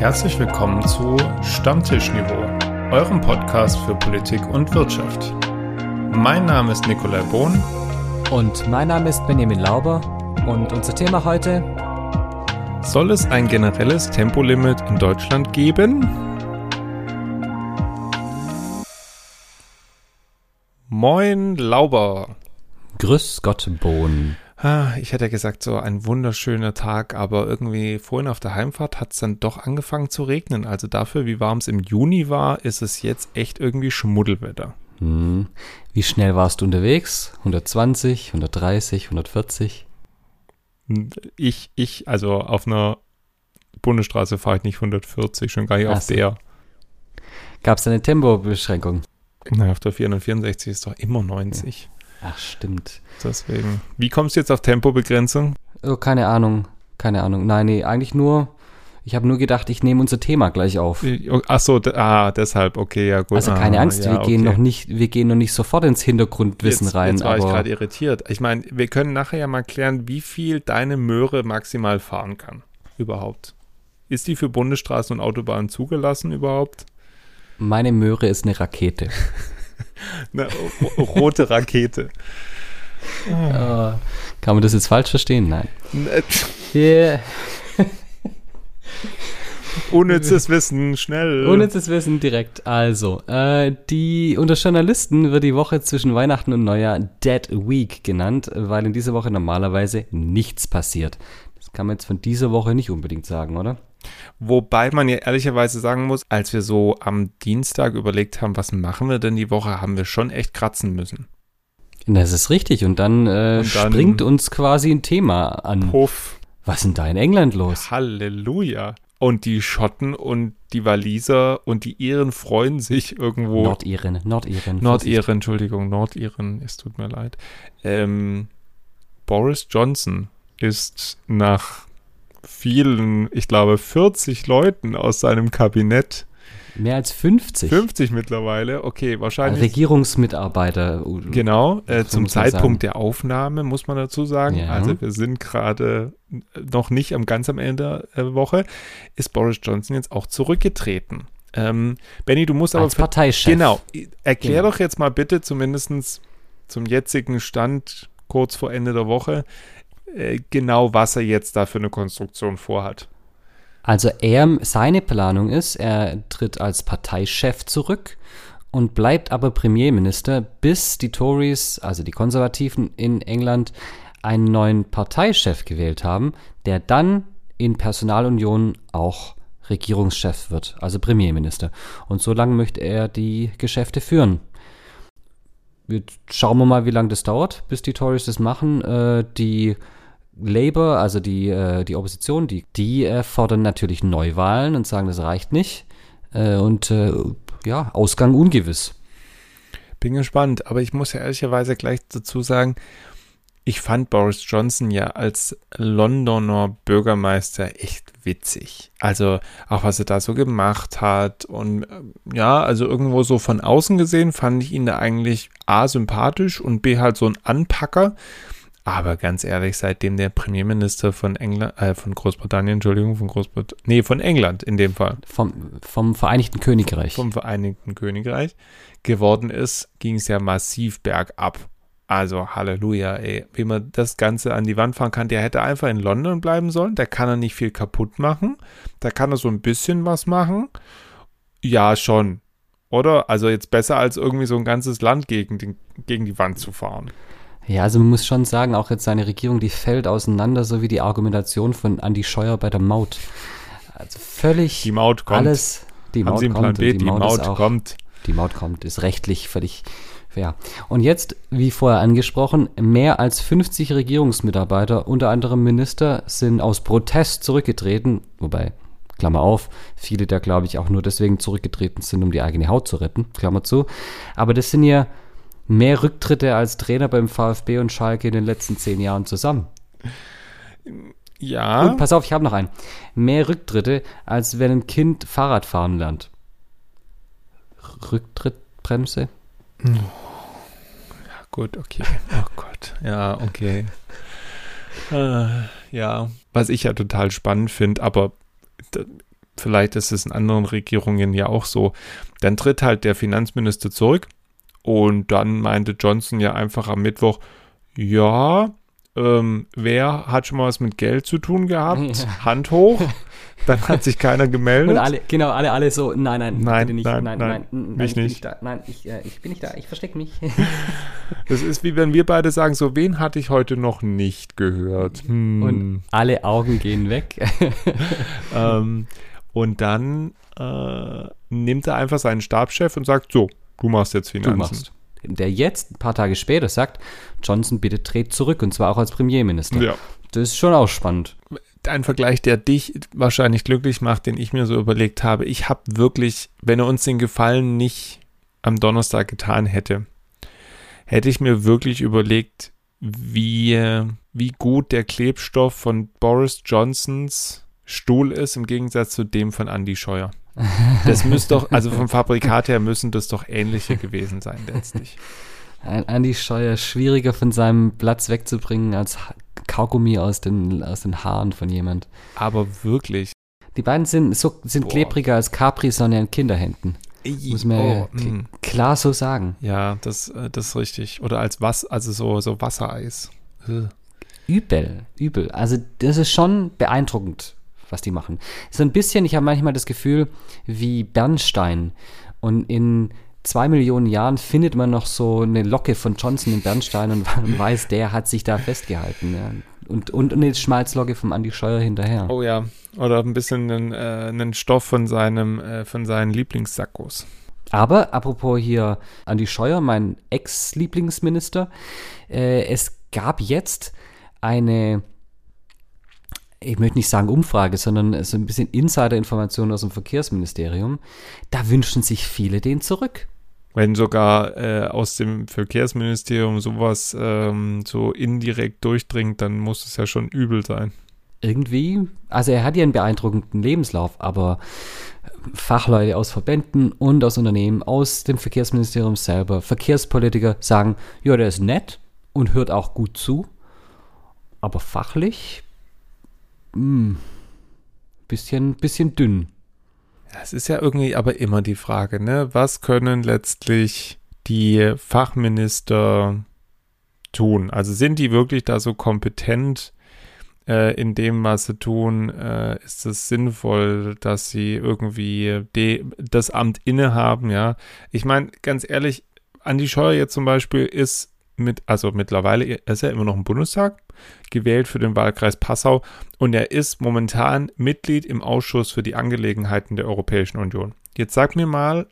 Herzlich willkommen zu Stammtischniveau, eurem Podcast für Politik und Wirtschaft. Mein Name ist Nikolai Bohn. Und mein Name ist Benjamin Lauber. Und unser Thema heute. Soll es ein generelles Tempolimit in Deutschland geben? Moin Lauber. Grüß Gott Bohn. Ich hätte gesagt, so ein wunderschöner Tag, aber irgendwie vorhin auf der Heimfahrt hat es dann doch angefangen zu regnen. Also dafür, wie warm es im Juni war, ist es jetzt echt irgendwie Schmuddelwetter. Hm. Wie schnell warst du unterwegs? 120, 130, 140? Ich, ich, also auf einer Bundesstraße fahre ich nicht 140, schon gar nicht Ach auf so. der. Gab es eine Tempobeschränkung? Na, auf der 464 ist doch immer 90. Ja. Ach, stimmt. Deswegen. Wie kommst du jetzt auf Tempobegrenzung? Oh, keine Ahnung. Keine Ahnung. Nein, nee, eigentlich nur. Ich habe nur gedacht, ich nehme unser Thema gleich auf. Ach so, ah, deshalb, okay, ja gut. Also keine ah, Angst, ja, wir gehen okay. noch nicht, wir gehen noch nicht sofort ins Hintergrundwissen jetzt, rein. Jetzt war aber ich gerade irritiert. Ich meine, wir können nachher ja mal klären, wie viel deine Möhre maximal fahren kann. Überhaupt. Ist die für Bundesstraßen und Autobahnen zugelassen überhaupt? Meine Möhre ist eine Rakete. eine rote Rakete. Oh. Kann man das jetzt falsch verstehen? Nein. Yeah. Unnützes Wissen, schnell. Unnützes Wissen direkt. Also, äh, die unter Journalisten wird die Woche zwischen Weihnachten und Neujahr Dead Week genannt, weil in dieser Woche normalerweise nichts passiert. Das kann man jetzt von dieser Woche nicht unbedingt sagen, oder? Wobei man ja ehrlicherweise sagen muss, als wir so am Dienstag überlegt haben, was machen wir denn die Woche, haben wir schon echt kratzen müssen. Das ist richtig. Und dann, äh, und dann springt uns quasi ein Thema an. Puff. Was ist denn da in England los? Halleluja. Und die Schotten und die Waliser und die Iren freuen sich irgendwo. Nordiren, Nordiren. Nordiren, Entschuldigung, Nordiren, es tut mir leid. Ähm, Boris Johnson ist nach vielen, ich glaube 40 Leuten aus seinem Kabinett Mehr als 50. 50 mittlerweile, okay, wahrscheinlich. Regierungsmitarbeiter. Genau, äh, zum Zeitpunkt der Aufnahme muss man dazu sagen. Ja. Also wir sind gerade noch nicht am ganz am Ende der Woche. Ist Boris Johnson jetzt auch zurückgetreten? Ähm, Benny, du musst aber. Als Parteichef. Genau. Erklär genau. doch jetzt mal bitte, zumindest zum jetzigen Stand, kurz vor Ende der Woche, äh, genau, was er jetzt da für eine Konstruktion vorhat. Also er, seine Planung ist, er tritt als Parteichef zurück und bleibt aber Premierminister, bis die Tories, also die Konservativen in England, einen neuen Parteichef gewählt haben, der dann in Personalunion auch Regierungschef wird, also Premierminister. Und so lange möchte er die Geschäfte führen. Jetzt schauen wir mal, wie lange das dauert, bis die Tories das machen. Äh, die Labour, also die, äh, die Opposition, die, die äh, fordern natürlich Neuwahlen und sagen, das reicht nicht. Äh, und äh, ja, Ausgang ungewiss. Bin gespannt, aber ich muss ja ehrlicherweise gleich dazu sagen, ich fand Boris Johnson ja als Londoner Bürgermeister echt witzig. Also auch was er da so gemacht hat und äh, ja, also irgendwo so von außen gesehen fand ich ihn da eigentlich A sympathisch und B halt so ein Anpacker. Aber ganz ehrlich, seitdem der Premierminister von England, äh, von Großbritannien, Entschuldigung, von Großbritannien, nee, von England in dem Fall. Vom, vom Vereinigten Königreich. Vom Vereinigten Königreich geworden ist, ging es ja massiv bergab. Also Halleluja, ey. Wie man das Ganze an die Wand fahren kann, der hätte einfach in London bleiben sollen. Da kann er nicht viel kaputt machen. Da kann er so ein bisschen was machen. Ja, schon. Oder? Also jetzt besser als irgendwie so ein ganzes Land gegen, den, gegen die Wand zu fahren. Ja, also man muss schon sagen, auch jetzt seine Regierung, die fällt auseinander, so wie die Argumentation von Andy Scheuer bei der Maut. Also völlig die Maut kommt. alles. Die Haben Maut Sie einen Plan kommt. B? Die, Die Maut, Maut auch, kommt. Die Maut kommt, ist rechtlich völlig fair. Und jetzt, wie vorher angesprochen, mehr als 50 Regierungsmitarbeiter, unter anderem Minister, sind aus Protest zurückgetreten, wobei Klammer auf, viele da glaube ich auch nur deswegen zurückgetreten sind, um die eigene Haut zu retten, Klammer zu. Aber das sind ja mehr Rücktritte als Trainer beim VfB und Schalke in den letzten zehn Jahren zusammen. Ja. Und pass auf, ich habe noch einen. Mehr Rücktritte, als wenn ein Kind Fahrrad fahren lernt. Rücktrittbremse? Ja, gut, okay. Oh Gott. Ja, okay. Äh, ja, was ich ja total spannend finde, aber vielleicht ist es in anderen Regierungen ja auch so, dann tritt halt der Finanzminister zurück und dann meinte Johnson ja einfach am Mittwoch, ja, ähm, wer hat schon mal was mit Geld zu tun gehabt? Ja. Hand hoch. Dann hat sich keiner gemeldet. Und alle, genau, alle, alle so, nein, nein, nein, nicht, nein, nein, nein, nein, mich nicht. nicht nein, ich, äh, ich bin nicht da, ich verstecke mich. Das ist wie wenn wir beide sagen, so, wen hatte ich heute noch nicht gehört? Hm. Und alle Augen gehen weg. ähm, und dann äh, nimmt er einfach seinen Stabschef und sagt, so, du machst jetzt Finanzen. Du machst der jetzt ein paar Tage später sagt, Johnson bitte dreht zurück und zwar auch als Premierminister. Ja. Das ist schon auch spannend. Ein Vergleich, der dich wahrscheinlich glücklich macht, den ich mir so überlegt habe. Ich habe wirklich, wenn er uns den Gefallen nicht am Donnerstag getan hätte, hätte ich mir wirklich überlegt, wie, wie gut der Klebstoff von Boris Johnsons Stuhl ist im Gegensatz zu dem von Andy Scheuer. Das müsste doch, also vom Fabrikat her müssen das doch ähnliche gewesen sein letztlich. Ein Andi Scheuer schwieriger von seinem Platz wegzubringen als Kaugummi aus den, aus den Haaren von jemand. Aber wirklich. Die beiden sind, so, sind klebriger als Capri-Sonne an Kinderhänden. Muss man oh, mm. klar so sagen. Ja, das, äh, das ist richtig. Oder als was, also so, so Wassereis. Übel, übel. Also das ist schon beeindruckend, was die machen. So ein bisschen, ich habe manchmal das Gefühl, wie Bernstein. Und in zwei Millionen Jahren findet man noch so eine Locke von Johnson in Bernstein und man weiß, der hat sich da festgehalten. Ja. Und, und eine Schmalzlocke vom Andy Scheuer hinterher. Oh ja, oder ein bisschen einen, äh, einen Stoff von, seinem, äh, von seinen Lieblingssackos. Aber apropos hier Andy Scheuer, mein Ex-Lieblingsminister, äh, es gab jetzt eine ich möchte nicht sagen Umfrage, sondern so ein bisschen Insider-Informationen aus dem Verkehrsministerium. Da wünschen sich viele den zurück. Wenn sogar äh, aus dem Verkehrsministerium sowas ähm, so indirekt durchdringt, dann muss es ja schon übel sein. Irgendwie, also er hat ja einen beeindruckenden Lebenslauf, aber Fachleute aus Verbänden und aus Unternehmen, aus dem Verkehrsministerium selber, Verkehrspolitiker sagen, ja, der ist nett und hört auch gut zu, aber fachlich mh, hm, bisschen, bisschen dünn. Es ist ja irgendwie aber immer die Frage, ne? Was können letztlich die Fachminister tun? Also sind die wirklich da so kompetent äh, in dem, was sie tun? Äh, ist es sinnvoll, dass sie irgendwie das Amt innehaben? Ja, ich meine, ganz ehrlich, Andi Scheuer jetzt zum Beispiel ist mit, also mittlerweile ist er immer noch im Bundestag, gewählt für den Wahlkreis Passau und er ist momentan Mitglied im Ausschuss für die Angelegenheiten der Europäischen Union. Jetzt sag mir mal,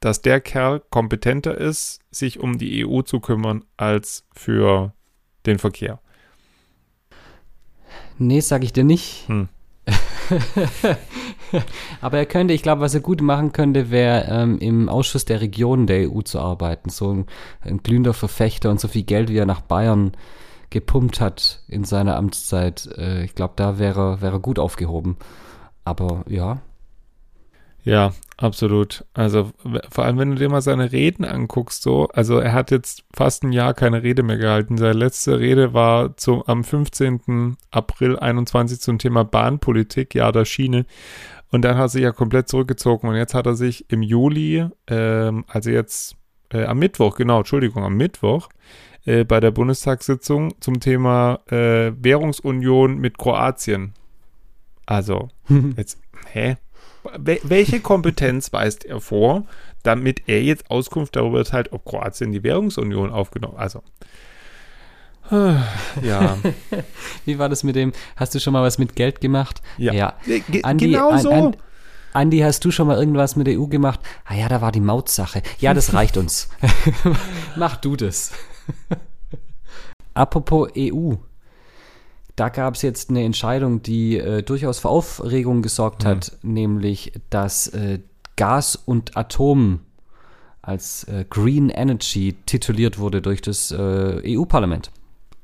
dass der Kerl kompetenter ist, sich um die EU zu kümmern, als für den Verkehr. Nee, sag ich dir nicht. Hm. Aber er könnte, ich glaube, was er gut machen könnte, wäre ähm, im Ausschuss der Regionen der EU zu arbeiten. So ein, ein, glühender Verfechter und so viel Geld, wie er nach Bayern gepumpt hat in seiner Amtszeit. Äh, ich glaube, da wäre er gut aufgehoben. Aber ja, ja, absolut. Also vor allem, wenn du dir mal seine Reden anguckst, so, also er hat jetzt fast ein Jahr keine Rede mehr gehalten. Seine letzte Rede war zum, am 15. April 21 zum Thema Bahnpolitik, ja, der Schiene. Und dann hat er sich ja komplett zurückgezogen und jetzt hat er sich im Juli, ähm, also jetzt äh, am Mittwoch, genau, Entschuldigung, am Mittwoch, äh, bei der Bundestagssitzung zum Thema äh, Währungsunion mit Kroatien. Also, jetzt, hä? welche Kompetenz weist er vor, damit er jetzt Auskunft darüber erteilt, ob Kroatien die Währungsunion aufgenommen Also. Ja. Wie war das mit dem? Hast du schon mal was mit Geld gemacht? Ja. ja. Andi, genau so. An, Andi, hast du schon mal irgendwas mit der EU gemacht? Ah ja, da war die Mautsache. Ja, das reicht uns. Mach du das. Apropos EU. Da gab es jetzt eine Entscheidung, die äh, durchaus für Aufregung gesorgt mhm. hat, nämlich dass äh, Gas und Atom als äh, Green Energy tituliert wurde durch das äh, EU-Parlament.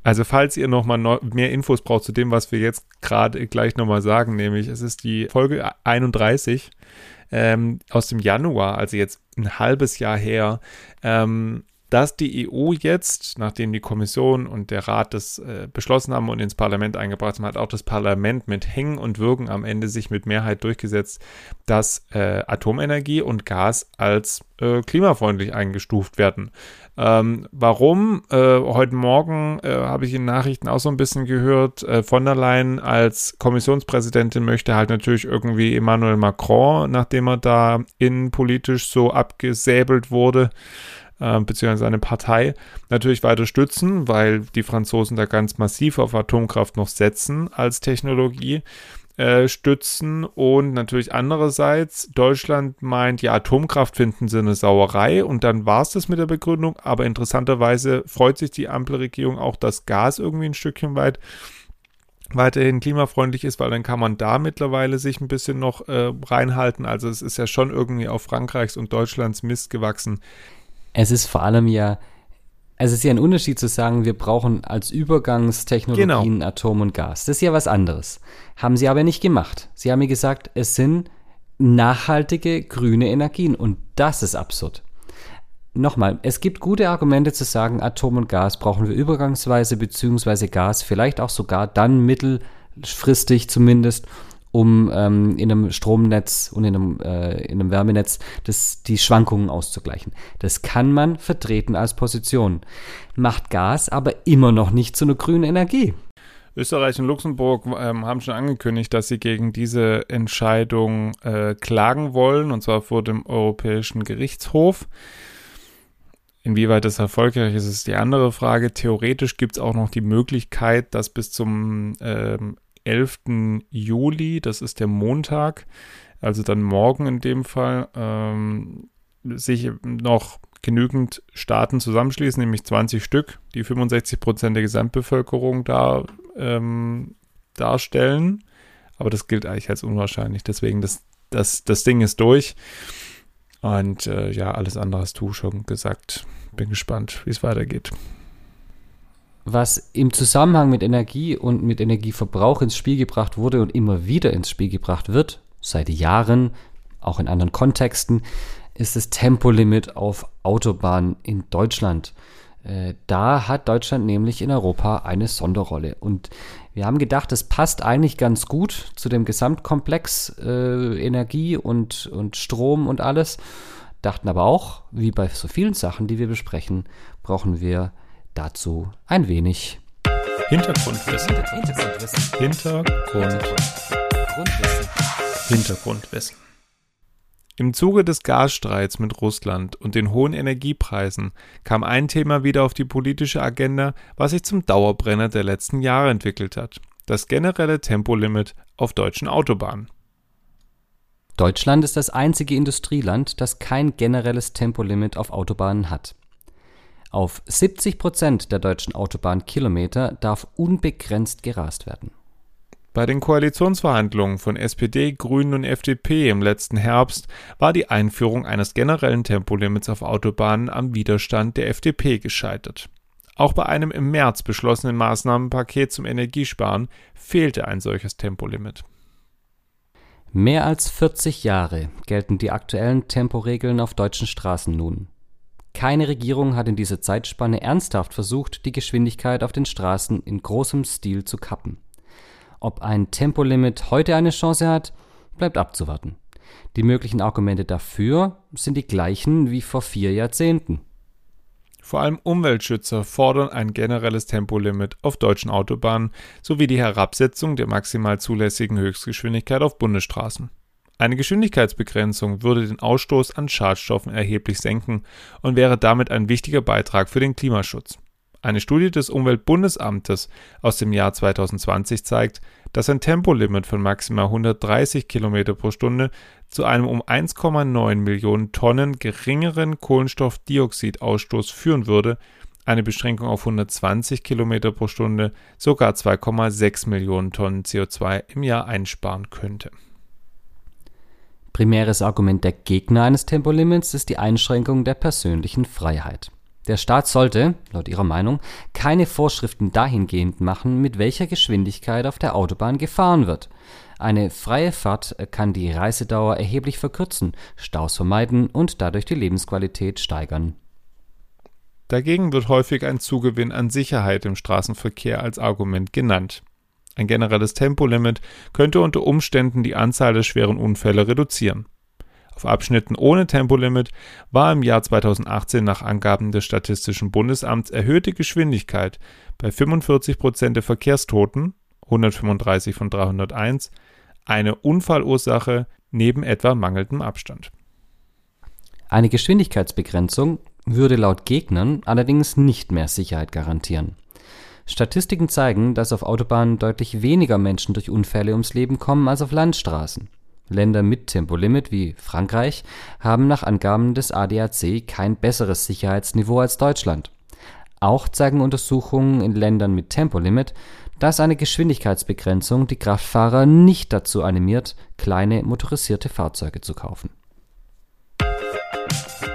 Also falls ihr noch mal mehr Infos braucht zu dem, was wir jetzt gerade gleich noch mal sagen, nämlich es ist die Folge 31 ähm, aus dem Januar, also jetzt ein halbes Jahr her. Ähm, dass die EU jetzt, nachdem die Kommission und der Rat das äh, beschlossen haben und ins Parlament eingebracht haben, hat auch das Parlament mit Hängen und Würgen am Ende sich mit Mehrheit durchgesetzt, dass äh, Atomenergie und Gas als äh, klimafreundlich eingestuft werden. Ähm, warum? Äh, heute Morgen äh, habe ich in Nachrichten auch so ein bisschen gehört, äh, von der Leyen als Kommissionspräsidentin möchte halt natürlich irgendwie Emmanuel Macron, nachdem er da innenpolitisch so abgesäbelt wurde, äh, beziehungsweise seine Partei, natürlich weiter stützen, weil die Franzosen da ganz massiv auf Atomkraft noch setzen als Technologie. Äh, stützen und natürlich andererseits Deutschland meint, ja, Atomkraft finden sie eine Sauerei und dann war es das mit der Begründung, aber interessanterweise freut sich die Ampelregierung auch, dass Gas irgendwie ein Stückchen weit weiterhin klimafreundlich ist, weil dann kann man da mittlerweile sich ein bisschen noch äh, reinhalten. Also es ist ja schon irgendwie auf Frankreichs und Deutschlands Mist gewachsen. Es ist vor allem ja es ist ja ein Unterschied zu sagen, wir brauchen als Übergangstechnologien genau. Atom und Gas. Das ist ja was anderes. Haben sie aber nicht gemacht. Sie haben mir gesagt, es sind nachhaltige grüne Energien und das ist absurd. Nochmal, es gibt gute Argumente zu sagen, Atom und Gas brauchen wir übergangsweise, beziehungsweise Gas vielleicht auch sogar dann mittelfristig zumindest, um ähm, in einem Stromnetz und in einem, äh, in einem Wärmenetz das, die Schwankungen auszugleichen. Das kann man vertreten als Position. Macht Gas aber immer noch nicht zu einer grünen Energie. Österreich und Luxemburg ähm, haben schon angekündigt, dass sie gegen diese Entscheidung äh, klagen wollen, und zwar vor dem Europäischen Gerichtshof. Inwieweit das erfolgreich ist, ist die andere Frage. Theoretisch gibt es auch noch die Möglichkeit, dass bis zum ähm, 11. Juli, das ist der Montag, also dann morgen in dem Fall, ähm, sich noch genügend Staaten zusammenschließen, nämlich 20 Stück, die 65 Prozent der Gesamtbevölkerung da ähm, darstellen. Aber das gilt eigentlich als unwahrscheinlich. Deswegen, das, das, das Ding ist durch. Und äh, ja, alles andere hast du schon gesagt. Bin gespannt, wie es weitergeht was im Zusammenhang mit Energie und mit Energieverbrauch ins Spiel gebracht wurde und immer wieder ins Spiel gebracht wird, seit Jahren, auch in anderen Kontexten, ist das Tempolimit auf Autobahnen in Deutschland. Äh, da hat Deutschland nämlich in Europa eine Sonderrolle. Und wir haben gedacht, das passt eigentlich ganz gut zu dem Gesamtkomplex äh, Energie und, und Strom und alles. Dachten aber auch, wie bei so vielen Sachen, die wir besprechen, brauchen wir dazu ein wenig Hintergrundwissen. Hintergrundwissen. Hintergrundwissen. Hintergrundwissen. Im Zuge des Gasstreits mit Russland und den hohen Energiepreisen kam ein Thema wieder auf die politische Agenda, was sich zum Dauerbrenner der letzten Jahre entwickelt hat. Das generelle Tempolimit auf deutschen Autobahnen. Deutschland ist das einzige Industrieland, das kein generelles Tempolimit auf Autobahnen hat. Auf 70 Prozent der deutschen Autobahnkilometer darf unbegrenzt gerast werden. Bei den Koalitionsverhandlungen von SPD, Grünen und FDP im letzten Herbst war die Einführung eines generellen Tempolimits auf Autobahnen am Widerstand der FDP gescheitert. Auch bei einem im März beschlossenen Maßnahmenpaket zum Energiesparen fehlte ein solches Tempolimit. Mehr als 40 Jahre gelten die aktuellen Temporegeln auf deutschen Straßen nun. Keine Regierung hat in dieser Zeitspanne ernsthaft versucht, die Geschwindigkeit auf den Straßen in großem Stil zu kappen. Ob ein Tempolimit heute eine Chance hat, bleibt abzuwarten. Die möglichen Argumente dafür sind die gleichen wie vor vier Jahrzehnten. Vor allem Umweltschützer fordern ein generelles Tempolimit auf deutschen Autobahnen sowie die Herabsetzung der maximal zulässigen Höchstgeschwindigkeit auf Bundesstraßen. Eine Geschwindigkeitsbegrenzung würde den Ausstoß an Schadstoffen erheblich senken und wäre damit ein wichtiger Beitrag für den Klimaschutz. Eine Studie des Umweltbundesamtes aus dem Jahr 2020 zeigt, dass ein Tempolimit von maximal 130 km pro Stunde zu einem um 1,9 Millionen Tonnen geringeren Kohlenstoffdioxidausstoß führen würde, eine Beschränkung auf 120 km pro Stunde sogar 2,6 Millionen Tonnen CO2 im Jahr einsparen könnte. Primäres Argument der Gegner eines Tempolimits ist die Einschränkung der persönlichen Freiheit. Der Staat sollte, laut ihrer Meinung, keine Vorschriften dahingehend machen, mit welcher Geschwindigkeit auf der Autobahn gefahren wird. Eine freie Fahrt kann die Reisedauer erheblich verkürzen, Staus vermeiden und dadurch die Lebensqualität steigern Dagegen wird häufig ein Zugewinn an Sicherheit im Straßenverkehr als Argument genannt. Ein generelles Tempolimit könnte unter Umständen die Anzahl der schweren Unfälle reduzieren. Auf Abschnitten ohne Tempolimit war im Jahr 2018 nach Angaben des Statistischen Bundesamts erhöhte Geschwindigkeit bei 45 Prozent der Verkehrstoten, 135 von 301, eine Unfallursache neben etwa mangelndem Abstand. Eine Geschwindigkeitsbegrenzung würde laut Gegnern allerdings nicht mehr Sicherheit garantieren. Statistiken zeigen, dass auf Autobahnen deutlich weniger Menschen durch Unfälle ums Leben kommen als auf Landstraßen. Länder mit Tempolimit wie Frankreich haben nach Angaben des ADAC kein besseres Sicherheitsniveau als Deutschland. Auch zeigen Untersuchungen in Ländern mit Tempolimit, dass eine Geschwindigkeitsbegrenzung die Kraftfahrer nicht dazu animiert, kleine motorisierte Fahrzeuge zu kaufen.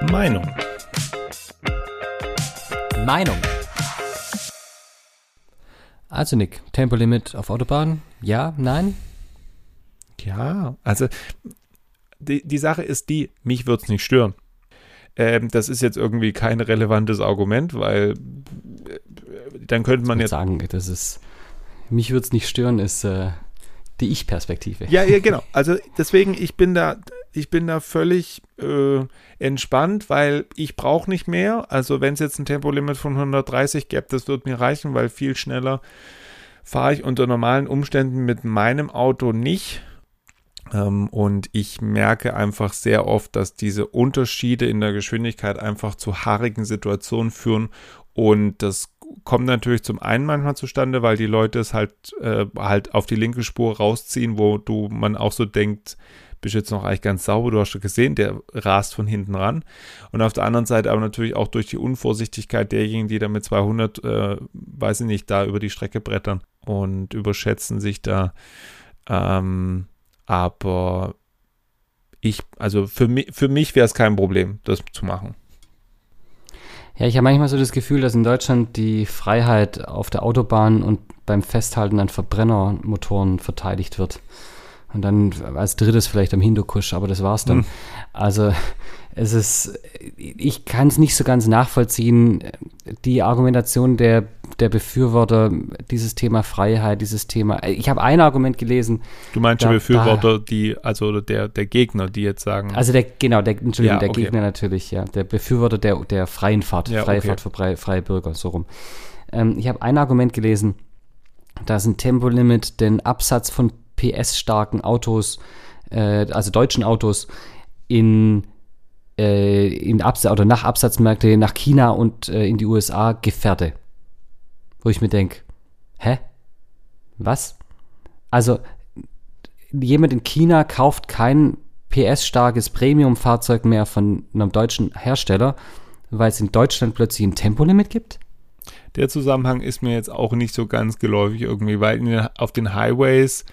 Meinung. Meinung. Also Nick, Tempolimit auf Autobahnen? Ja, nein? Ja, also die, die Sache ist die, mich wird es nicht stören. Ähm, das ist jetzt irgendwie kein relevantes Argument, weil äh, dann könnte man ich jetzt sagen, das ist mich würde es nicht stören, ist äh, die Ich-Perspektive. Ja, ja, genau. Also deswegen, ich bin da, ich bin da völlig äh, entspannt, weil ich brauche nicht mehr. Also wenn es jetzt ein Tempolimit von 130 gäbe, das wird mir reichen, weil viel schneller fahre ich unter normalen Umständen mit meinem Auto nicht. Ähm, und ich merke einfach sehr oft, dass diese Unterschiede in der Geschwindigkeit einfach zu haarigen Situationen führen. Und das kommt natürlich zum einen manchmal zustande, weil die Leute es halt, äh, halt auf die linke Spur rausziehen, wo du man auch so denkt, bist jetzt noch eigentlich ganz sauber, du hast schon gesehen, der rast von hinten ran. Und auf der anderen Seite aber natürlich auch durch die Unvorsichtigkeit derjenigen, die da mit 200, äh, weiß ich nicht, da über die Strecke brettern und überschätzen sich da. Ähm, aber ich, also für mich, für mich wäre es kein Problem, das zu machen. Ja, ich habe manchmal so das Gefühl, dass in Deutschland die Freiheit auf der Autobahn und beim Festhalten an Verbrennermotoren verteidigt wird. Und dann als drittes vielleicht am Hindukusch, aber das war's dann. Hm. Also es ist, ich kann es nicht so ganz nachvollziehen, die Argumentation der, der Befürworter, dieses Thema Freiheit, dieses Thema. Ich habe ein Argument gelesen. Du meinst da, die Befürworter, da, die, also der, der Gegner, die jetzt sagen. Also der, genau, der, Entschuldigung, ja, der okay. Gegner natürlich, ja. Der Befürworter der, der freien Fahrt, ja, freie okay. Fahrt für freie, freie Bürger, so rum. Ähm, ich habe ein Argument gelesen, dass ein Tempolimit den Absatz von PS-starken Autos, äh, also deutschen Autos, in äh, in Absatz oder nach Absatzmärkte nach China und äh, in die USA gefährde. Wo ich mir denke, hä? Was? Also, jemand in China kauft kein PS-starkes Premium-Fahrzeug mehr von einem deutschen Hersteller, weil es in Deutschland plötzlich ein Tempolimit gibt? Der Zusammenhang ist mir jetzt auch nicht so ganz geläufig irgendwie, weil auf den Highways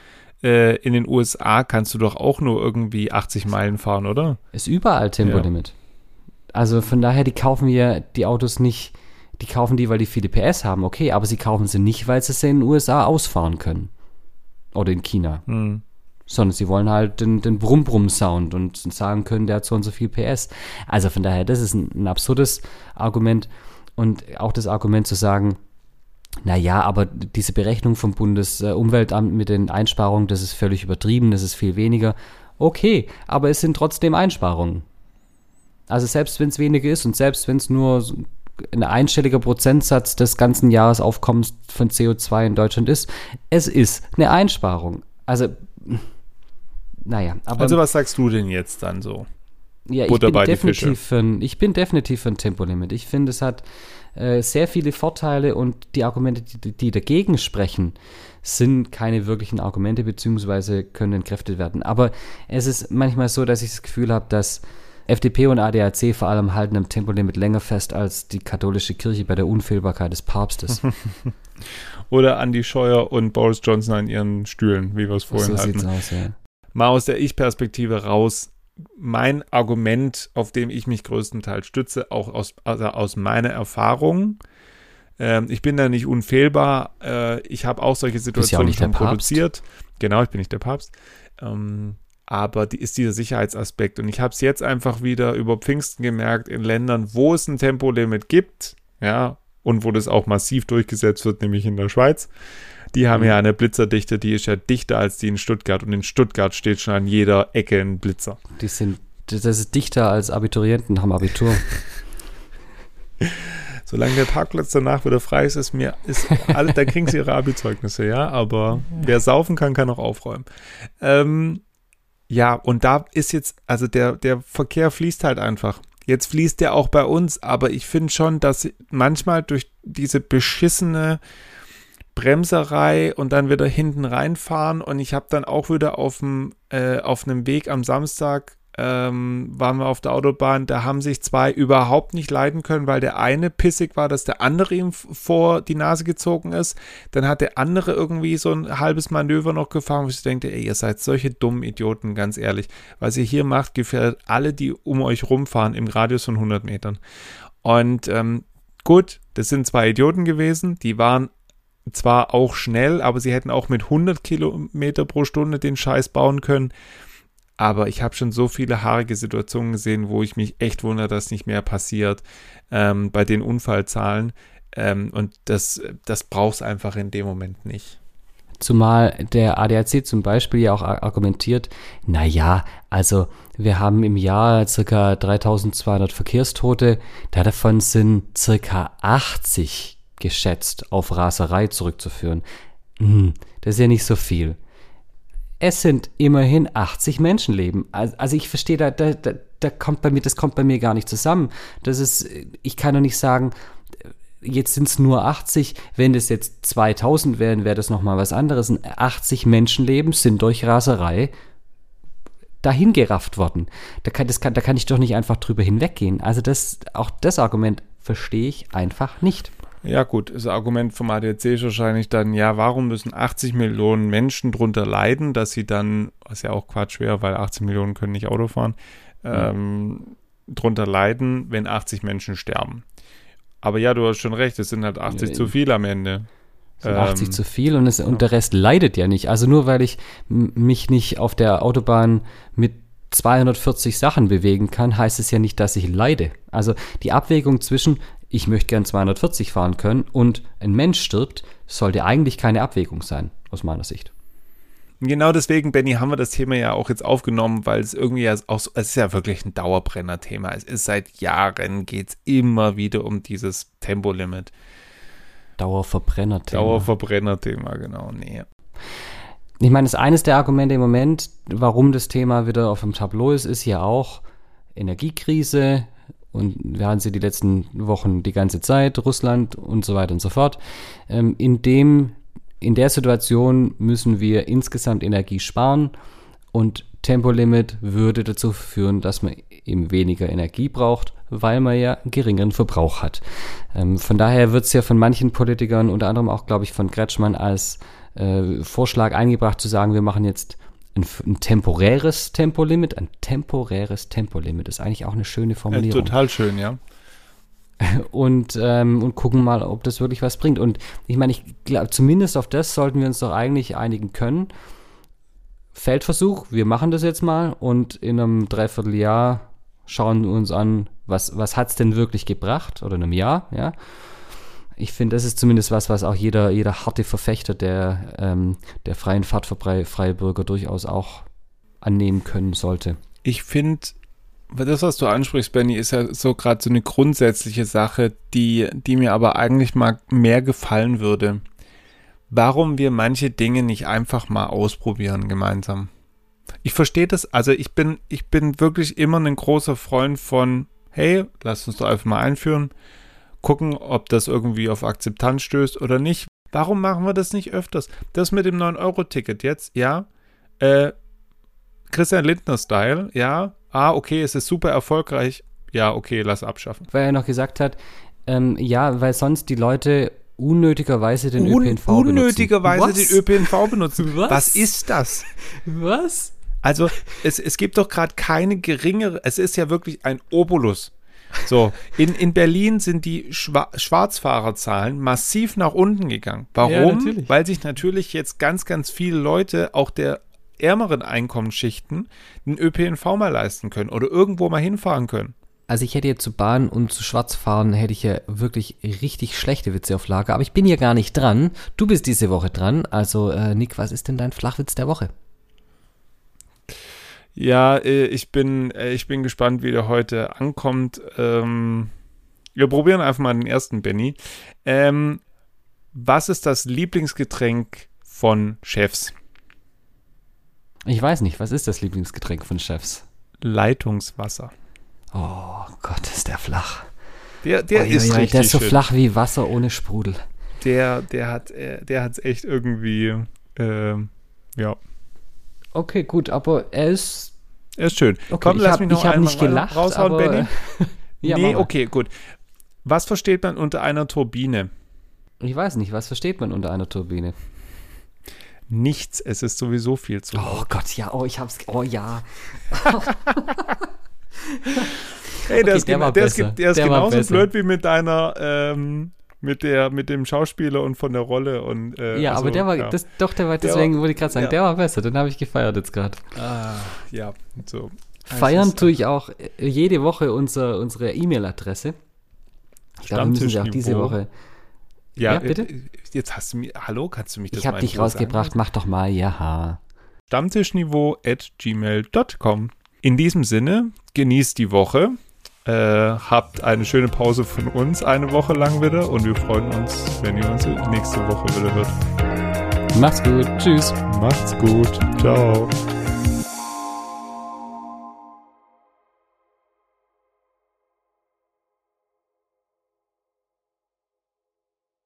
äh, in den USA kannst du doch auch nur irgendwie 80 Meilen fahren, oder? Ist überall Tempolimit. Ja. Also von daher, die kaufen wir die Autos nicht, die kaufen die, weil die viele PS haben, okay, aber sie kaufen sie nicht, weil sie sie in den USA ausfahren können. Oder in China. Mhm. Sondern sie wollen halt den, den Brumm-Brumm-Sound und sagen können, der hat so und so viel PS. Also von daher, das ist ein, ein absurdes Argument. Und auch das Argument zu sagen, naja, aber diese Berechnung vom Bundesumweltamt mit den Einsparungen, das ist völlig übertrieben, das ist viel weniger. Okay, aber es sind trotzdem Einsparungen. Also selbst wenn es weniger ist und selbst wenn es nur ein einstelliger Prozentsatz des ganzen Jahresaufkommens von CO2 in Deutschland ist, es ist eine Einsparung. Also, naja. Aber, also was sagst du denn jetzt dann so? Ja, ich bin, definitiv für ein, ich bin definitiv für ein Tempolimit. Ich finde, es hat äh, sehr viele Vorteile und die Argumente, die, die, dagegen sprechen, sind keine wirklichen Argumente beziehungsweise können entkräftet werden. Aber es ist manchmal so, dass ich das Gefühl habe, dass FDP und ADAC vor allem halten am Tempolimit länger fest als die katholische Kirche bei der Unfehlbarkeit des Papstes. Oder Andy Scheuer und Boris Johnson an ihren Stühlen, wie wir es vorhin so hatten. Sieht's aus, ja. Mal aus der Ich-Perspektive raus mein Argument, auf dem ich mich größtenteils stütze, auch aus, also aus meiner Erfahrung. Ähm, ich bin da nicht unfehlbar. Äh, ich habe auch solche Situationen ja auch schon produziert. Genau, ich bin nicht der Papst. Ähm, aber die ist dieser Sicherheitsaspekt. Und ich habe es jetzt einfach wieder über Pfingsten gemerkt, in Ländern, wo es ein Tempolimit gibt, ja, und wo das auch massiv durchgesetzt wird, nämlich in der Schweiz. Die haben ja eine Blitzerdichte, die ist ja dichter als die in Stuttgart und in Stuttgart steht schon an jeder Ecke ein Blitzer. Die sind, das ist dichter als Abiturienten haben Abitur. Solange der Parkplatz danach wieder frei ist, ist mir, ist alle, da kriegen sie ihre Abi-Zeugnisse, ja, aber wer saufen kann, kann auch aufräumen. Ähm, ja, und da ist jetzt, also der, der Verkehr fließt halt einfach. Jetzt fließt der auch bei uns, aber ich finde schon, dass manchmal durch diese beschissene Bremserei und dann wieder hinten reinfahren und ich habe dann auch wieder auf dem äh, auf einem Weg am Samstag ähm, waren wir auf der Autobahn, da haben sich zwei überhaupt nicht leiden können, weil der eine pissig war, dass der andere ihm vor die Nase gezogen ist. Dann hat der andere irgendwie so ein halbes Manöver noch gefahren, wo ich denke, ey, ihr seid solche dummen Idioten, ganz ehrlich. Was ihr hier macht, gefährdet alle, die um euch rumfahren im Radius von 100 Metern. Und ähm, gut, das sind zwei Idioten gewesen, die waren zwar auch schnell, aber sie hätten auch mit 100 Kilometer pro Stunde den Scheiß bauen können. Aber ich habe schon so viele haarige Situationen gesehen, wo ich mich echt wundere, dass nicht mehr passiert ähm, bei den Unfallzahlen. Ähm, und das, das braucht es einfach in dem Moment nicht. Zumal der ADAC zum Beispiel ja auch argumentiert, naja, also wir haben im Jahr ca. 3200 Verkehrstote, davon sind ca. 80 geschätzt auf Raserei zurückzuführen. Hm, das ist ja nicht so viel es sind immerhin 80 Menschenleben. Also ich verstehe, da, da, da kommt bei mir, das kommt bei mir gar nicht zusammen. Das ist, ich kann doch nicht sagen, jetzt sind es nur 80, wenn das jetzt 2000 wären, wäre das nochmal was anderes. 80 Menschenleben sind durch Raserei dahingerafft worden. Da kann, das kann, da kann ich doch nicht einfach drüber hinweggehen. Also das, auch das Argument verstehe ich einfach nicht. Ja, gut, das Argument vom ADAC ist wahrscheinlich dann, ja, warum müssen 80 Millionen Menschen drunter leiden, dass sie dann, was ja auch Quatsch wäre, weil 80 Millionen können nicht Auto fahren, ähm, drunter leiden, wenn 80 Menschen sterben. Aber ja, du hast schon recht, es sind halt 80 ja, zu viel am Ende. Es sind 80 ähm, zu viel und, es, und der Rest leidet ja nicht. Also nur weil ich mich nicht auf der Autobahn mit 240 Sachen bewegen kann, heißt es ja nicht, dass ich leide. Also die Abwägung zwischen, ich möchte gern 240 fahren können und ein Mensch stirbt, sollte eigentlich keine Abwägung sein, aus meiner Sicht. Genau deswegen, Benny, haben wir das Thema ja auch jetzt aufgenommen, weil es irgendwie ja auch, es ist ja wirklich ein Dauerbrenner-Thema. Es ist seit Jahren, geht es immer wieder um dieses Tempolimit. Dauerverbrenner-Thema. Dauerverbrenner-Thema, genau, nee. Ich meine, das eines der Argumente im Moment, warum das Thema wieder auf dem Tableau ist, ist ja auch Energiekrise, und wir hatten sie die letzten Wochen die ganze Zeit, Russland und so weiter und so fort. Ähm, in, dem, in der Situation müssen wir insgesamt Energie sparen und Tempolimit würde dazu führen, dass man eben weniger Energie braucht, weil man ja geringeren Verbrauch hat. Ähm, von daher wird es ja von manchen Politikern, unter anderem auch, glaube ich, von Kretschmann als äh, Vorschlag eingebracht zu sagen, wir machen jetzt ein, ein, temporäres Tempolimit. Ein temporäres Tempolimit ist eigentlich auch eine schöne Formulierung. Ja, total schön, ja. Und, ähm, und gucken mal, ob das wirklich was bringt. Und ich meine, ich glaube, zumindest auf das sollten wir uns doch eigentlich einigen können. Feldversuch, wir machen das jetzt mal und in einem Dreivierteljahr schauen wir uns an, was, was hat es denn wirklich gebracht oder in einem Jahr, ja ich finde, das ist zumindest was, was auch jeder, jeder harte Verfechter der, ähm, der freien Fahrt für freie Bürger durchaus auch annehmen können sollte. Ich finde, das, was du ansprichst, Benny, ist ja so gerade so eine grundsätzliche Sache, die, die mir aber eigentlich mal mehr gefallen würde. Warum wir manche Dinge nicht einfach mal ausprobieren gemeinsam. Ich verstehe das, also ich bin, ich bin wirklich immer ein großer Freund von, hey, lass uns doch einfach mal einführen gucken, ob das irgendwie auf Akzeptanz stößt oder nicht. Warum machen wir das nicht öfters? Das mit dem 9-Euro-Ticket jetzt, ja. Äh, Christian Lindner-Style, ja. Ah, okay, es ist super erfolgreich. Ja, okay, lass abschaffen. Weil er noch gesagt hat, ähm, ja, weil sonst die Leute unnötigerweise den Un ÖPNV benutzen. Unnötigerweise den ÖPNV benutzen. Was? Was ist das? Was? Also, es, es gibt doch gerade keine geringere, es ist ja wirklich ein Obolus. So, in, in Berlin sind die Schwa Schwarzfahrerzahlen massiv nach unten gegangen. Warum? Ja, Weil sich natürlich jetzt ganz, ganz viele Leute, auch der ärmeren Einkommensschichten, den ÖPNV mal leisten können oder irgendwo mal hinfahren können. also ich hätte jetzt zu Bahn und zu Schwarz fahren, hätte ich ja wirklich richtig schlechte Witze auf Lager, aber ich bin hier gar nicht dran. Du bist diese Woche dran. Also, äh, Nick, was ist denn dein Flachwitz der Woche? Ja, äh, ich bin, äh, ich bin gespannt, wie der heute ankommt. Ähm, wir probieren einfach mal den ersten, Benny. Ähm, was ist das Lieblingsgetränk von Chefs? Ich weiß nicht, was ist das Lieblingsgetränk von Chefs? Leitungswasser. Oh Gott, ist der flach. Der, der Oi, ist oi, richtig Der ist so schön. flach wie Wasser ohne Sprudel. Der, der hat, äh, der hat's echt irgendwie, ähm, ja, Okay, gut, aber er ist. er ist schön. Okay, Komm, ich lass hab- mich noch ich einmal nicht gelacht, raushauen, aber- Benny. Ja, nee, okay, gut. Was versteht man unter einer Turbine? Ich weiß nicht, was versteht man unter einer Turbine? Nichts, es ist sowieso viel zu laut. Oh Gott, ja, oh, ich hab's. Oh ja. Hey, der Okay, ist, der der ist, der ist Der genauso blöd wie mit deiner, ähm, mit der, mit dem Schauspieler und von der Rolle und äh, Ja, also, aber der war, ja. das, doch, der war, deswegen wollte ich gerade sagen, ja. der war besser, den habe ich gefeiert jetzt gerade. ah, ja, so. Feiern ist, tue ich auch äh, jede Woche unser, unsere E-Mail-Adresse. Ich glaube, wir müssen sie auch diese. Woche. Ja, Ja, bitte? äh, Jetzt hast du mir, hallo, kannst du mich das Ich habe dich Ruhe sagen? rausgebracht, mach doch mal, ja. Stammtischniveau at gmail.com. In diesem Sinne, genießt die Woche. Äh, habt eine schöne Pause von uns eine Woche lang wieder und wir freuen uns, wenn ihr uns nächste Woche wieder hört. Macht's gut, tschüss. Macht's gut. Ciao.